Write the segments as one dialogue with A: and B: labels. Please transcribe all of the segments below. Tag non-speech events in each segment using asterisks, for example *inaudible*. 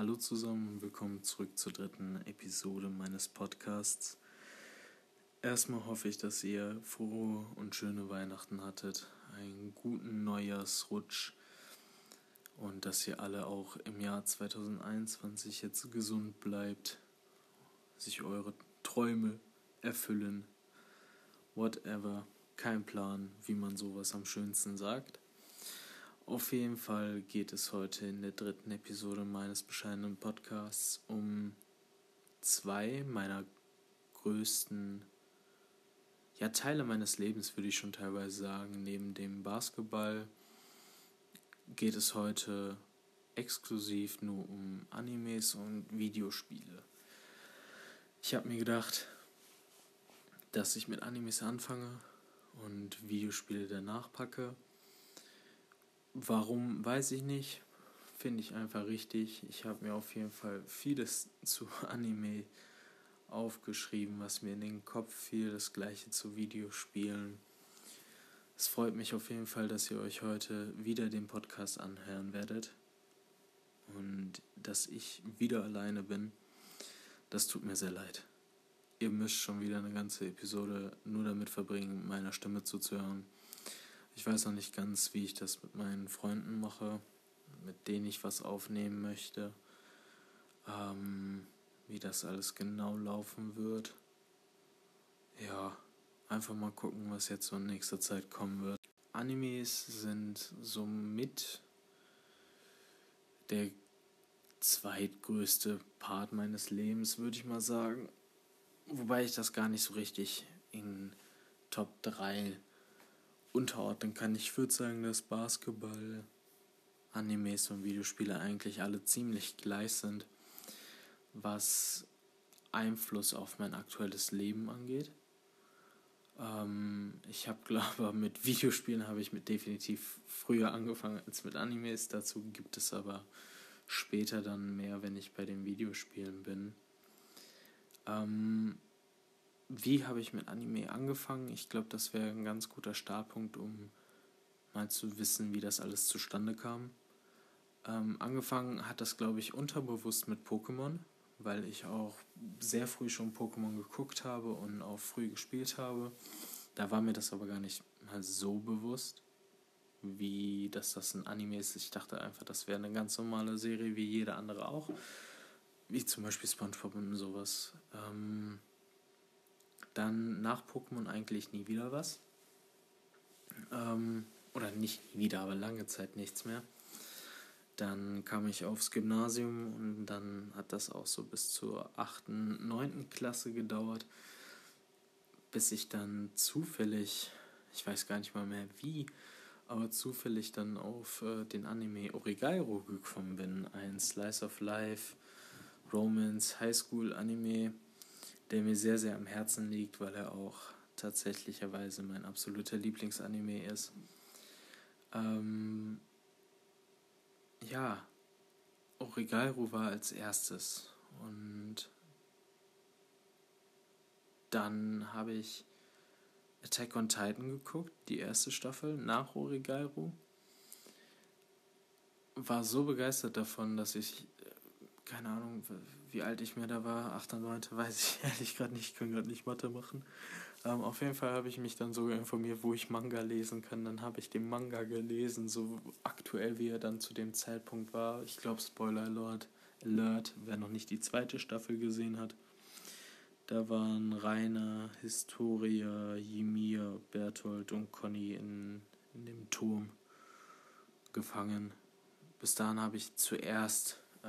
A: Hallo zusammen und willkommen zurück zur dritten Episode meines Podcasts. Erstmal hoffe ich, dass ihr frohe und schöne Weihnachten hattet, einen guten Neujahrsrutsch und dass ihr alle auch im Jahr 2021 jetzt gesund bleibt, sich eure Träume erfüllen, whatever, kein Plan, wie man sowas am schönsten sagt. Auf jeden Fall geht es heute in der dritten Episode meines bescheidenen Podcasts um zwei meiner größten ja, Teile meines Lebens, würde ich schon teilweise sagen. Neben dem Basketball geht es heute exklusiv nur um Animes und Videospiele. Ich habe mir gedacht, dass ich mit Animes anfange und Videospiele danach packe Warum, weiß ich nicht. Finde ich einfach richtig. Ich habe mir auf jeden Fall vieles zu *laughs* Anime aufgeschrieben, was mir in den Kopf fiel. Das gleiche zu Videospielen. Es freut mich auf jeden Fall, dass ihr euch heute wieder den Podcast anhören werdet. Und dass ich wieder alleine bin. Das tut mir sehr leid. Ihr müsst schon wieder eine ganze Episode nur damit verbringen, meiner Stimme zuzuhören. Ich weiß noch nicht ganz, wie ich das mit meinen Freunden mache, mit denen ich was aufnehmen möchte. Ähm, wie das alles genau laufen wird. Ja, einfach mal gucken, was jetzt so in nächster Zeit kommen wird. Animes sind somit der zweitgrößte Part meines Lebens, würde ich mal sagen. Wobei ich das gar nicht so richtig in Top 3 unterordnen kann. Ich würde sagen, dass Basketball, Animes und Videospiele eigentlich alle ziemlich gleich sind, was Einfluss auf mein aktuelles Leben angeht. Ähm, ich habe, *laughs* glaube mit Videospielen habe ich mit definitiv früher angefangen als mit Animes. Dazu gibt es aber später dann mehr, wenn ich bei den Videospielen bin. Ähm, wie habe ich mit Anime angefangen? Ich glaube, das wäre ein ganz guter Startpunkt, um mal zu wissen, wie das alles zustande kam. Ähm, angefangen hat das, glaube ich, unterbewusst mit Pokémon, weil ich auch sehr früh schon Pokémon geguckt habe und auch früh gespielt habe. Da war mir das aber gar nicht mal so bewusst, wie dass das ein Anime ist. Ich dachte einfach, das wäre eine ganz normale Serie wie jede andere auch. Wie zum Beispiel SpongeBob und sowas. Ähm, dann nach Pokémon eigentlich nie wieder was. Ähm, oder nicht wieder, aber lange Zeit nichts mehr. Dann kam ich aufs Gymnasium und dann hat das auch so bis zur 8., 9. Klasse gedauert, bis ich dann zufällig, ich weiß gar nicht mal mehr wie, aber zufällig dann auf äh, den Anime Origairo gekommen bin. Ein Slice of Life, Romance, Highschool Anime der mir sehr, sehr am Herzen liegt, weil er auch tatsächlicherweise mein absoluter Lieblingsanime ist. Ähm, ja, Origairu war als erstes und dann habe ich Attack on Titan geguckt, die erste Staffel nach Origairu. War so begeistert davon, dass ich, äh, keine Ahnung, wie alt ich mir da war, 8. oder 9. weiß ich *laughs* ehrlich gerade nicht, ich kann gerade nicht Mathe machen. Ähm, auf jeden Fall habe ich mich dann sogar informiert, wo ich Manga lesen kann. Dann habe ich den Manga gelesen, so aktuell wie er dann zu dem Zeitpunkt war. Ich glaube, Spoiler Alert, Alert, wer noch nicht die zweite Staffel gesehen hat. Da waren Rainer, Historia, Ymir, Berthold und Conny in, in dem Turm gefangen. Bis dahin habe ich zuerst äh,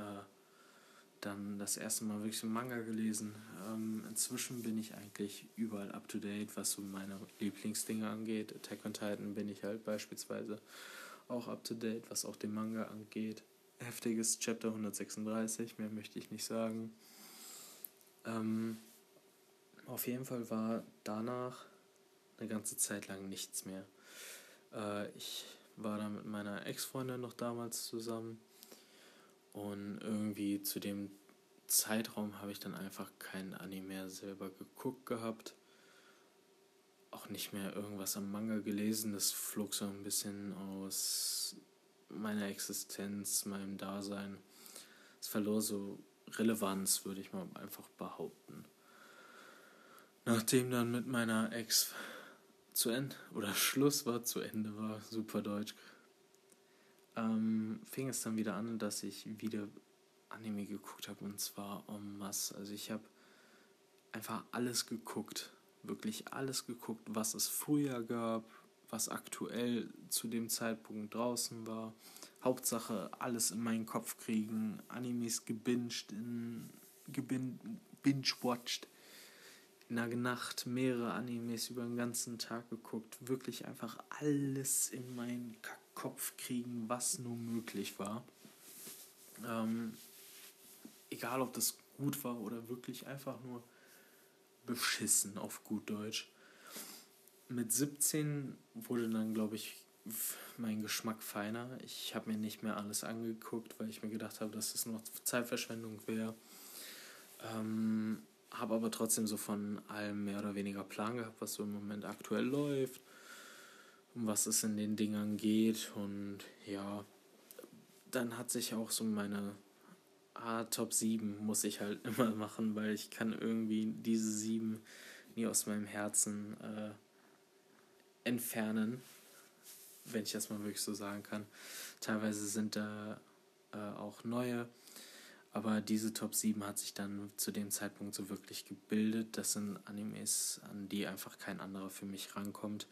A: dann das erste Mal wirklich einen Manga gelesen. Ähm, inzwischen bin ich eigentlich überall up to date, was so meine Lieblingsdinge angeht. Attack on Titan bin ich halt beispielsweise auch up to date, was auch den Manga angeht. Heftiges Chapter 136, mehr möchte ich nicht sagen. Ähm, auf jeden Fall war danach eine ganze Zeit lang nichts mehr. Äh, ich war da mit meiner Ex-Freundin noch damals zusammen und irgendwie zu dem Zeitraum habe ich dann einfach kein Anime mehr selber geguckt gehabt. Auch nicht mehr irgendwas am Manga gelesen. Das flog so ein bisschen aus meiner Existenz, meinem Dasein. es verlor so Relevanz, würde ich mal einfach behaupten. Nachdem dann mit meiner Ex zu Ende oder Schluss war, zu Ende war, super deutsch, ähm, fing es dann wieder an, dass ich wieder Anime geguckt habe und zwar en masse. Also ich habe einfach alles geguckt, wirklich alles geguckt, was es früher gab, was aktuell zu dem Zeitpunkt draußen war. Hauptsache alles in meinen Kopf kriegen, Animes gebinged, in, gebinge-watched, in der Nacht mehrere Animes über den ganzen Tag geguckt, wirklich einfach alles in meinen Kopf kriegen, was nur möglich war. Ähm, egal ob das gut war oder wirklich einfach nur beschissen auf gut Deutsch. Mit 17 wurde dann, glaube ich, mein Geschmack feiner. Ich habe mir nicht mehr alles angeguckt, weil ich mir gedacht habe, dass das noch Zeitverschwendung wäre. Ähm, habe aber trotzdem so von allem mehr oder weniger Plan gehabt, was so im Moment aktuell läuft, um was es in den Dingern geht. Und ja, dann hat sich auch so meine ah, Top 7 muss ich halt *laughs* immer machen, weil ich kann irgendwie diese 7 nie aus meinem Herzen äh, entfernen, wenn ich das mal wirklich so sagen kann. Teilweise sind da äh, auch neue, aber diese Top 7 hat sich dann zu dem Zeitpunkt so wirklich gebildet. Das sind Animes, an die einfach kein anderer für mich rankommt.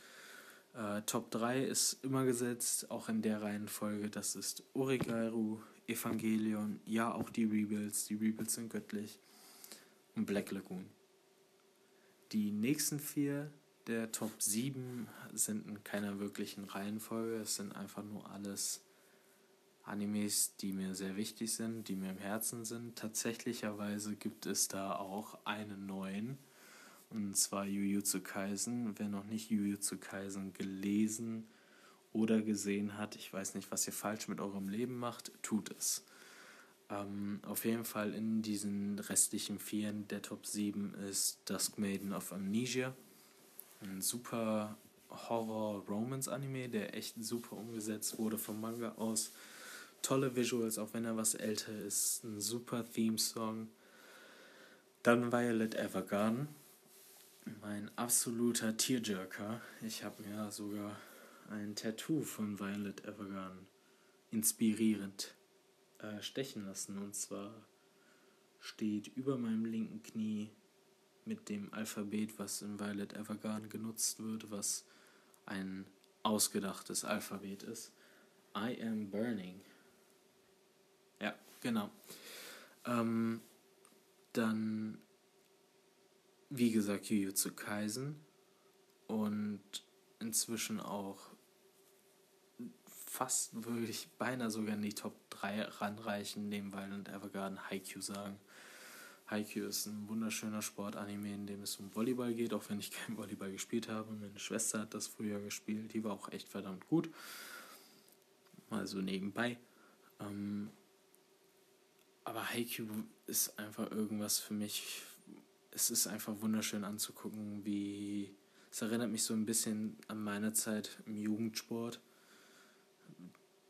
A: Äh, Top 3 ist immer gesetzt, auch in der Reihenfolge. Das ist Origairu, Evangelion, ja auch die Rebuilds, die Rebuilds sind göttlich und Black Lagoon. Die nächsten vier der Top 7 sind in keiner wirklichen Reihenfolge, es sind einfach nur alles Animes, die mir sehr wichtig sind, die mir im Herzen sind. Tatsächlicherweise gibt es da auch einen neuen, und zwar Jujutsu Kaisen. Wer noch nicht Jujutsu Kaisen gelesen oder gesehen hat, ich weiß nicht, was ihr falsch mit eurem Leben macht, tut es. Ähm, auf jeden Fall in diesen restlichen Vieren der Top 7 ist Dusk Maiden of Amnesia. Ein super Horror-Romance-Anime, der echt super umgesetzt wurde vom Manga aus. Tolle Visuals, auch wenn er was älter ist. Ein super Theme-Song. Dann Violet Evergarden. Mein absoluter Tearjerker. Ich habe mir sogar ein Tattoo von Violet Evergarden inspirierend äh, stechen lassen. Und zwar steht über meinem linken Knie mit dem Alphabet, was in Violet Evergarden genutzt wird, was ein ausgedachtes Alphabet ist. I am burning. Ja, genau. Ähm, dann, wie gesagt, Jujutsu Kaisen und inzwischen auch fast wirklich beinahe sogar in die Top 3 ranreichen, neben Violent Evergarden Haikyuu sagen. Haikyuu ist ein wunderschöner Sportanime, in dem es um Volleyball geht, auch wenn ich *laughs* kein Volleyball gespielt habe. Meine Schwester hat das früher gespielt, die war auch echt verdammt gut. Mal so nebenbei. Ähm, aber Haikyuu ist einfach irgendwas für mich. Es ist einfach wunderschön anzugucken, wie. Es erinnert mich so ein bisschen an meine Zeit im Jugendsport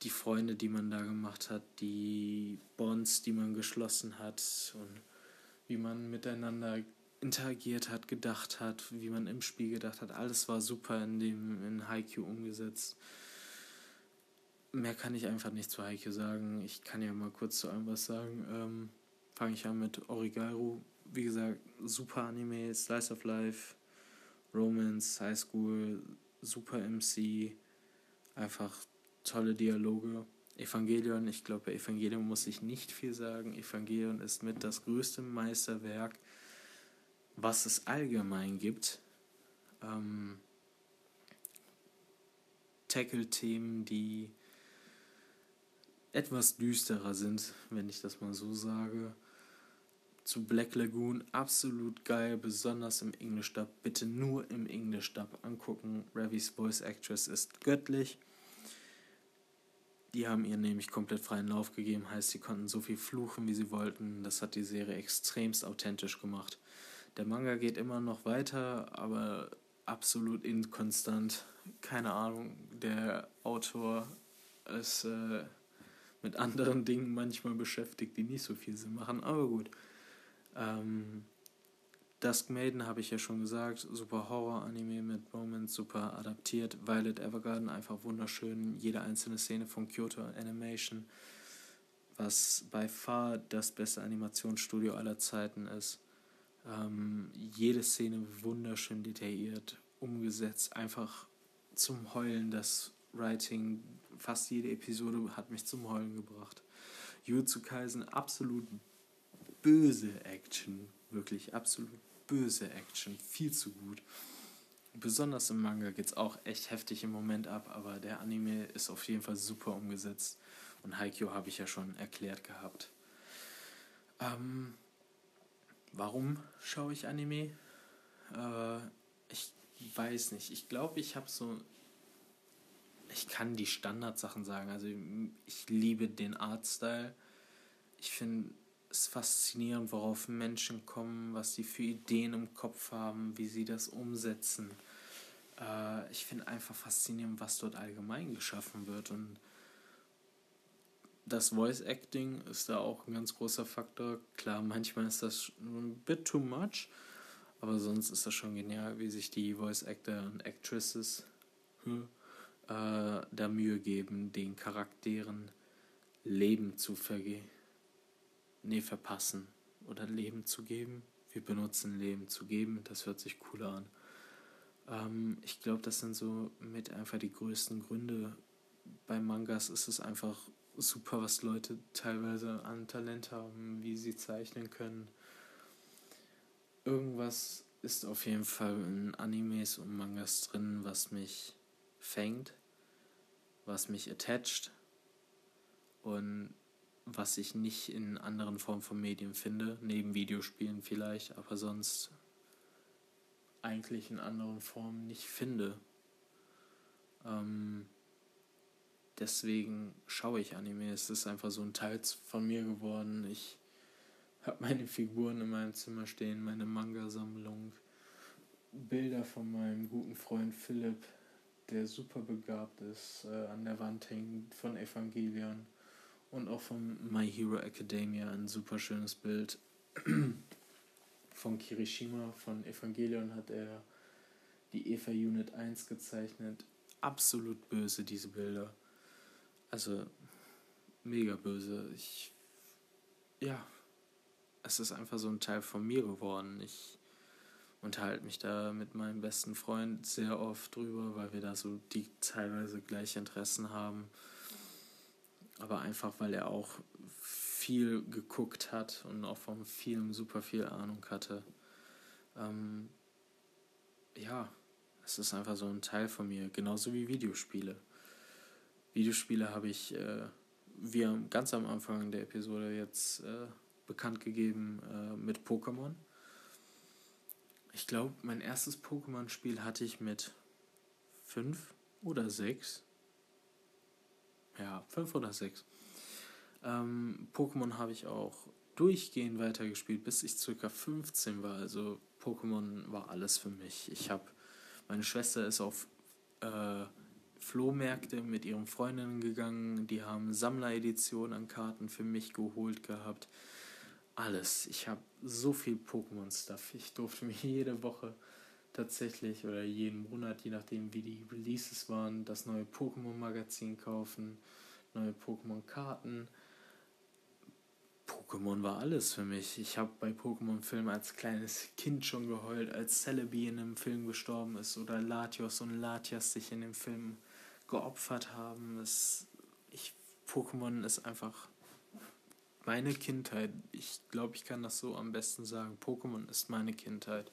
A: die Freunde, die man da gemacht hat, die Bonds, die man geschlossen hat und wie man miteinander interagiert hat, gedacht hat, wie man im Spiel gedacht hat. Alles war super in dem in Haikyuu umgesetzt. Mehr kann ich einfach nicht zu Haikyuu sagen. Ich kann ja mal kurz zu allem was sagen. Ähm, Fange ich an mit Origairu. Wie gesagt, super Anime, Slice of Life, Romance, High School, super MC. Einfach tolle Dialoge. Evangelion, ich glaube, bei Evangelion muss ich nicht viel sagen. Evangelion ist mit das größte Meisterwerk, was es allgemein gibt. Ähm, Tackle-Themen, die etwas düsterer sind, wenn ich das mal so sage. Zu Black Lagoon absolut geil, besonders im Englisch-Dub. Bitte nur im Englisch-Dub angucken. Ravis Voice Actress ist göttlich. Die haben ihr nämlich komplett freien Lauf gegeben, heißt, sie konnten so viel fluchen, wie sie wollten. Das hat die Serie extremst authentisch gemacht. Der Manga geht immer noch weiter, aber absolut inkonstant. Keine Ahnung, der Autor ist äh, mit anderen Dingen manchmal beschäftigt, die nicht so viel Sinn machen, aber gut. Ähm, Dusk Maiden habe ich ja schon gesagt, super Horror-Anime mit Moments, super adaptiert. Violet Evergarden einfach wunderschön, jede einzelne Szene von Kyoto Animation, was bei far das beste Animationsstudio aller Zeiten ist. Ähm, jede Szene wunderschön detailliert, umgesetzt, einfach zum Heulen. Das Writing, fast jede Episode hat mich zum Heulen gebracht. Jutsu Kaisen, absolut böse Action, wirklich absolut böse Action, viel zu gut. Besonders im Manga geht es auch echt heftig im Moment ab, aber der Anime ist auf jeden Fall super umgesetzt. Und Haikyuu habe ich ja schon erklärt gehabt. Ähm, warum schaue ich Anime? Äh, ich weiß nicht. Ich glaube, ich habe so. Ich kann die Standardsachen sagen. Also, ich liebe den Artstyle. Ich finde es faszinierend, worauf Menschen kommen, was sie für Ideen im Kopf haben, wie sie das umsetzen. Äh, ich finde einfach faszinierend, was dort allgemein geschaffen wird. Und das Voice Acting ist da auch ein ganz großer Faktor. Klar, manchmal ist das ein bit too much, aber sonst ist das schon genial, wie sich die Voice Actor und Actresses hm, äh, da Mühe geben, den Charakteren Leben zu vergehen nee, verpassen oder Leben zu geben. Wir benutzen Leben zu geben, das hört sich cooler an. Ähm, ich glaube, das sind so mit einfach die größten Gründe. Bei Mangas ist es einfach super, was Leute teilweise an Talent haben, wie sie zeichnen können. Irgendwas ist auf jeden Fall in Animes und Mangas drin, was mich fängt, was mich attached und was ich nicht in anderen Formen von Medien finde, neben Videospielen vielleicht, aber sonst eigentlich in anderen Formen nicht finde. Ähm, deswegen schaue ich Anime. Es ist einfach so ein Teil von mir geworden. Ich habe meine Figuren in meinem Zimmer stehen, meine Manga-Sammlung, Bilder von meinem guten Freund Philipp, der super begabt ist, äh, an der Wand hängt von Evangelion und auch von My Hero Academia ein super schönes Bild. *clears throat* von Kirishima, von Evangelion hat er die Eva Unit 1 gezeichnet. Absolut böse, diese Bilder. Also, mega böse. Ich. Ja. Es ist einfach so ein Teil von mir geworden. Ich unterhalte mich da mit meinem besten Freund sehr oft drüber, weil wir da so die teilweise gleiche Interessen haben aber einfach, weil er auch viel geguckt hat und auch vom Film super viel Ahnung hatte. Ähm, ja, es ist einfach so ein Teil von mir, genauso wie Videospiele. Videospiele habe ich, äh, wie ganz am Anfang der Episode jetzt äh, bekannt gegeben äh, mit Pokémon. Ich glaube, mein erstes Pokémon-Spiel hatte ich mit fünf oder sechs ja, fünf oder sechs. Ähm, Pokémon habe ich auch durchgehend weitergespielt, bis ich circa 15 war. Also Pokémon war alles für mich. Ich habe, meine Schwester ist auf äh, Flohmärkte mit ihren Freundinnen gegangen. Die haben Sammlereditionen an Karten für mich geholt gehabt. Alles. Ich habe so viel Pokémon-Stuff. Ich durfte mir jede Woche tatsächlich oder jeden Monat, je nachdem wie die Releases waren, das neue Pokémon-Magazin kaufen, neue Pokémon-Karten. Pokémon war alles für mich. Ich habe bei Pokémon-Filmen als kleines Kind schon geheult, als Celebi in einem Film gestorben ist oder Latios und Latias sich in dem Film geopfert haben. Es, ich, Pokémon ist einfach meine Kindheit. Ich glaube, ich kann das so am besten sagen. Pokémon ist meine Kindheit.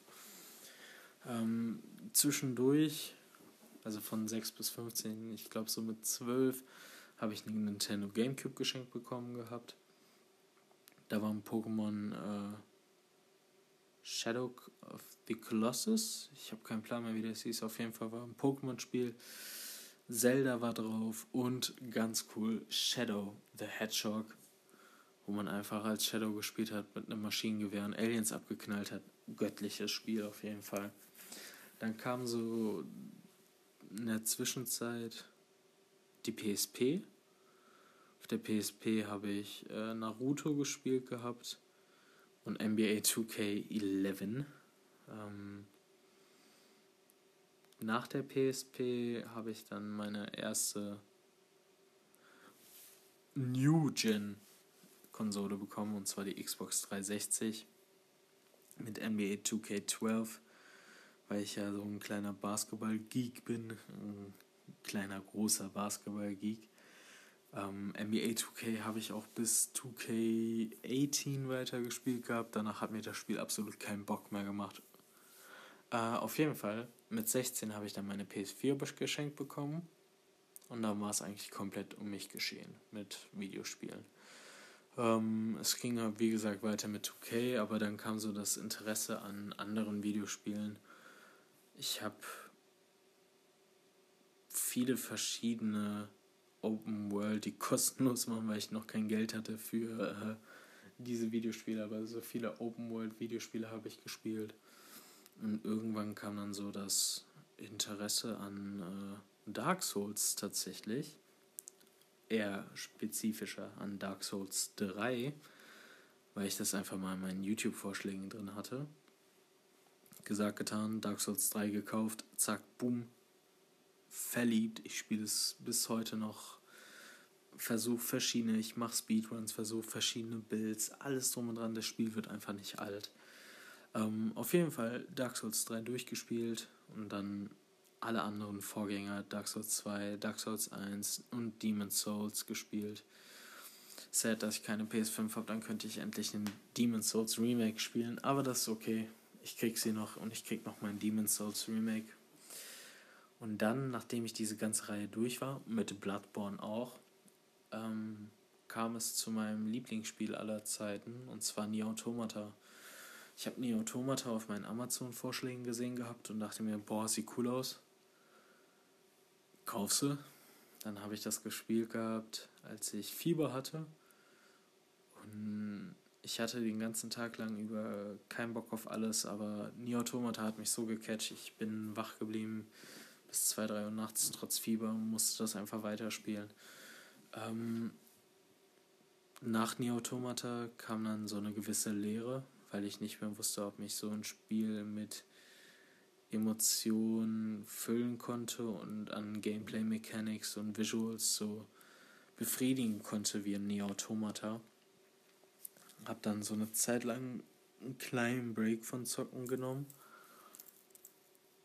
A: Ähm, zwischendurch, also von 6 bis 15, ich glaube so mit 12, habe ich einen Nintendo Gamecube geschenkt bekommen gehabt. Da war ein Pokémon äh, Shadow of the Colossus. Ich habe keinen Plan mehr, wie das hieß. Auf jeden Fall war ein Pokémon-Spiel. Zelda war drauf und ganz cool Shadow the Hedgehog, wo man einfach als Shadow gespielt hat mit einem Maschinengewehr und Aliens abgeknallt hat. Göttliches Spiel auf jeden Fall. Dann kam so in der Zwischenzeit die PSP, Auf der PSP habe ich äh, Naruto gespielt gehabt und NBA 2K11. Ähm, nach der PSP habe ich dann meine erste New Gen Konsole bekommen und zwar die Xbox 360 mit NBA 2K12, weil ich ja so ein kleiner Basketball-Geek bin, ein kleiner großer Basketball-Geek. Ähm, NBA 2K habe ich auch bis 2K18 weitergespielt gehabt. Danach hat mir das Spiel absolut keinen Bock mehr gemacht. Äh, auf jeden Fall, mit 16 habe ich dann meine PS4 geschenkt bekommen. Und dann war es eigentlich komplett um mich geschehen mit Videospielen. Ähm, es ging, wie gesagt, weiter mit 2K, aber dann kam so das Interesse an anderen Videospielen. Ich habe viele verschiedene Open World, die kostenlos waren, weil ich noch kein Geld hatte für äh, diese Videospiele, aber so viele Open World Videospiele habe ich gespielt. Und irgendwann kam dann so das Interesse an äh, Dark Souls tatsächlich. Eher spezifischer an Dark Souls 3, weil ich das einfach mal in meinen YouTube-Vorschlägen drin hatte. Gesagt, getan, Dark Souls 3 gekauft, zack, boom, verliebt. Ich spiele es bis heute noch. Versuche verschiedene, ich mache Speedruns, versuche verschiedene Builds, alles drum und dran. Das Spiel wird einfach nicht alt. Ähm, auf jeden Fall Dark Souls 3 durchgespielt und dann alle anderen Vorgänger, Dark Souls 2, Dark Souls 1 und Demon's Souls gespielt. Sad, dass ich keine PS5 habe, dann könnte ich endlich einen Demon's Souls Remake spielen, aber das ist okay. Ich krieg sie noch und ich krieg noch mein Demon's Souls Remake. Und dann, nachdem ich diese ganze Reihe durch war, mit Bloodborne auch, ähm, kam es zu meinem Lieblingsspiel aller Zeiten, und zwar Nier Automata. Ich habe Nier Automata auf meinen Amazon-Vorschlägen gesehen gehabt und dachte mir, boah, sieht cool aus. Kauf sie. Dann habe ich das gespielt gehabt, als ich Fieber hatte. Und ich hatte den ganzen Tag lang über keinen Bock auf alles, aber Nier Automata hat mich so gecatcht. Ich bin wach geblieben bis 2, 3 Uhr nachts trotz Fieber und musste das einfach weiterspielen. Ähm, nach Nier Automata kam dann so eine gewisse Leere, weil ich nicht mehr wusste, ob mich so ein Spiel mit Emotionen füllen konnte und an Gameplay Mechanics und Visuals so befriedigen konnte wie ein Nier Automata. Hab dann so eine Zeit lang einen kleinen Break von Zocken genommen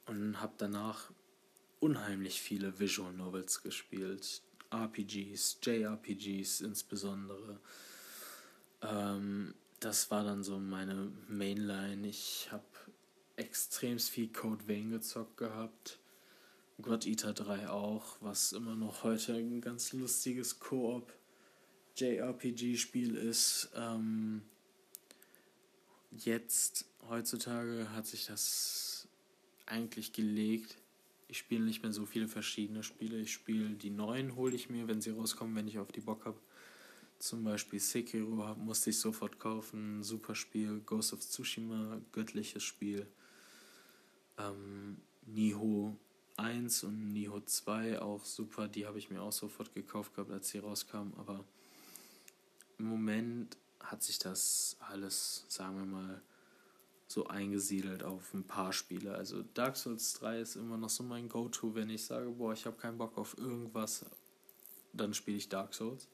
A: und hab danach unheimlich viele Visual Novels gespielt. RPGs, JRPGs insbesondere. Ähm, das war dann so meine Mainline. Ich habe extrem viel Code Vein gezockt gehabt. God Eater 3 auch, was immer noch heute ein ganz lustiges Koop JRPG-Spiel ist. Ähm, jetzt, heutzutage, hat sich das eigentlich gelegt. Ich spiele nicht mehr so viele verschiedene Spiele. Ich spiele die neuen, hole ich mir, wenn sie rauskommen, wenn ich auf die Bock habe. Zum Beispiel Sekiro musste ich sofort kaufen. Super Spiel. Ghost of Tsushima, göttliches Spiel. Ähm, Niho 1 und Niho 2 auch super. Die habe ich mir auch sofort gekauft gehabt, als sie rauskamen. Aber im Moment hat sich das alles, sagen wir mal, so eingesiedelt auf ein paar Spiele. Also Dark Souls 3 ist immer noch so mein Go-To, wenn ich sage, boah, ich habe keinen Bock auf irgendwas, dann spiele ich Dark Souls.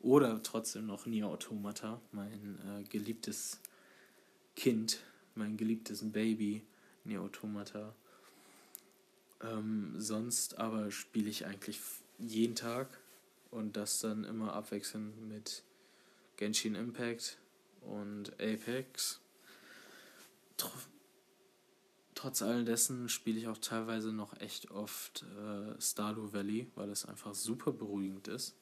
A: Oder trotzdem noch Nier Automata, mein äh, geliebtes Kind, mein geliebtes Baby, Nier Automata. Ähm, sonst aber spiele ich eigentlich jeden Tag und das dann immer abwechselnd mit Genshin Impact und Apex. Tr trotz all dessen spiele ich auch teilweise noch echt oft äh, Stardew Valley, weil es einfach super beruhigend ist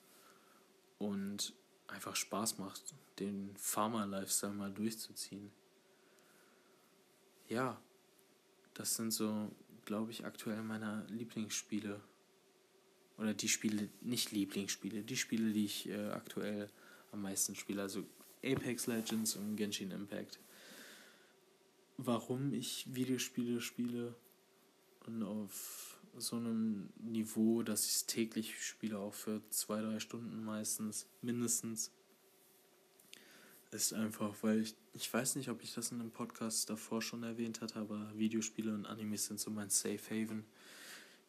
A: und einfach Spaß macht, den Farmer-Lifestyle mal durchzuziehen. Ja, das sind so, glaube ich, aktuell meine Lieblingsspiele. Oder die Spiele, nicht Lieblingsspiele, die Spiele, die ich äh, aktuell am meisten spiele. Also Apex Legends und Genshin Impact. Warum ich Videospiele spiele und auf so einem Niveau, dass ich es täglich spiele, auch für zwei, drei Stunden meistens, mindestens. Ist einfach, weil ich, ich weiß nicht, ob ich das in einem Podcast davor schon erwähnt hatte, aber Videospiele und Animes sind so mein Safe Haven.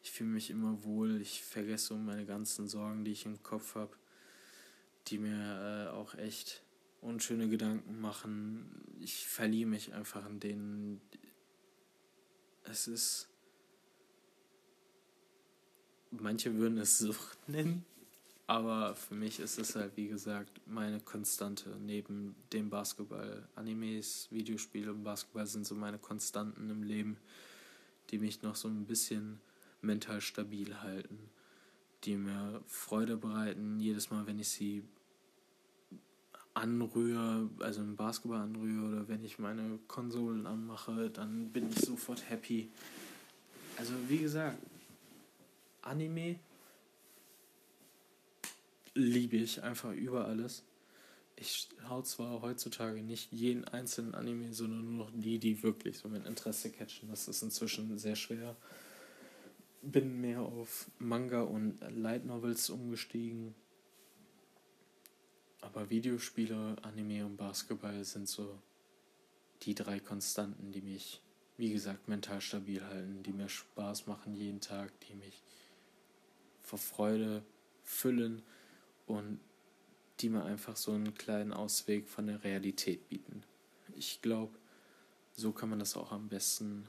A: Ich fühle mich immer wohl, ich vergesse um meine ganzen Sorgen, die ich im Kopf habe, die mir äh, auch echt unschöne Gedanken machen. Ich verliere mich einfach in denen. Es ist manche würden es Sucht *laughs* nennen, aber für mich ist es halt, wie gesagt, meine Konstante. Neben dem Basketball, Animes, Videospiele und Basketball sind so meine Konstanten im Leben, die mich noch so ein bisschen mental stabil halten, die mir Freude bereiten, jedes Mal, wenn ich sie anrühre, also im Basketball anrühre oder wenn ich meine Konsolen anmache, dann bin ich sofort happy. Also wie gesagt, Anime liebe ich einfach über alles. Ich hau zwar heutzutage nicht jeden einzelnen Anime, sondern nur noch die, die wirklich so mein Interesse catchen. Das ist inzwischen sehr schwer. Bin mehr auf Manga und Light Novels umgestiegen. Aber Videospiele, Anime und Basketball sind so die drei Konstanten, die mich, wie gesagt, mental stabil halten, die mir Spaß machen jeden Tag, die mich vor Freude füllen und die mir einfach so einen kleinen Ausweg von der Realität bieten. Ich glaube, so kann man das auch am besten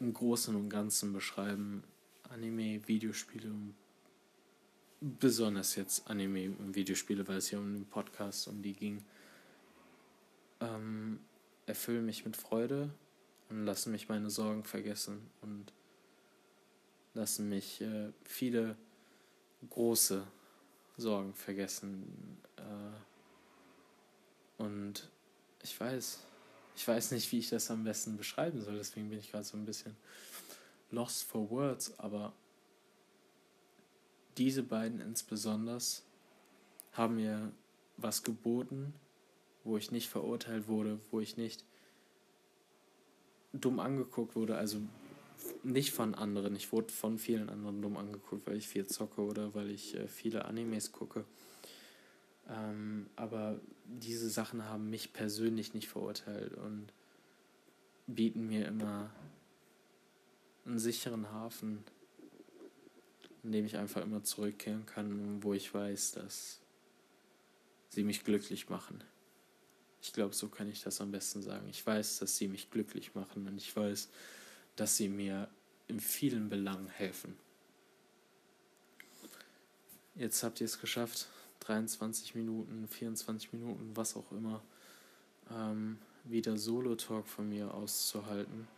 A: im Großen und Ganzen beschreiben. Anime, Videospiele, besonders jetzt Anime und Videospiele, weil es hier um den Podcast um die ging, ähm, erfüllen mich mit Freude und lassen mich meine Sorgen vergessen und lassen mich äh, viele große Sorgen vergessen. Äh, und ich weiß, ich weiß nicht, wie ich das am besten beschreiben soll, deswegen bin ich gerade so ein bisschen lost for words, aber diese beiden insbesondere haben mir was geboten, wo ich nicht verurteilt wurde, wo ich nicht dumm angeguckt wurde, also nicht von anderen. Ich wurde von vielen anderen dumm angeguckt, weil ich viel zocke oder weil ich äh, viele Animes gucke. Ähm, aber diese Sachen haben mich persönlich nicht verurteilt und bieten mir immer einen sicheren Hafen, in dem ich einfach immer zurückkehren kann, wo ich weiß, dass sie mich glücklich machen. Ich glaube, so kann ich das am besten sagen. Ich weiß, dass sie mich glücklich machen und ich weiß, dass sie mir in vielen Belangen helfen. Jetzt habt ihr es geschafft, 23 Minuten, 24 Minuten, was auch immer, ähm, wieder Solo-Talk von mir auszuhalten.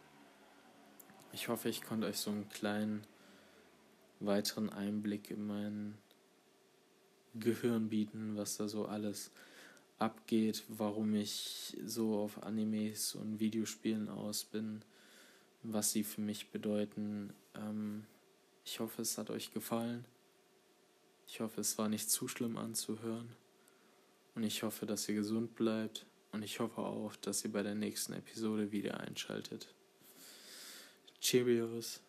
A: Ich hoffe, ich konnte euch so einen kleinen weiteren Einblick in mein Gehirn bieten, was da so alles abgeht, warum ich so auf Animes und Videospielen aus bin was sie für mich bedeuten. Ähm, ich hoffe, es hat euch gefallen. Ich hoffe, es war nicht zu schlimm anzuhören. Und ich hoffe, dass ihr gesund bleibt. Und ich hoffe auch, dass ihr bei der nächsten Episode wieder einschaltet. Cheerios.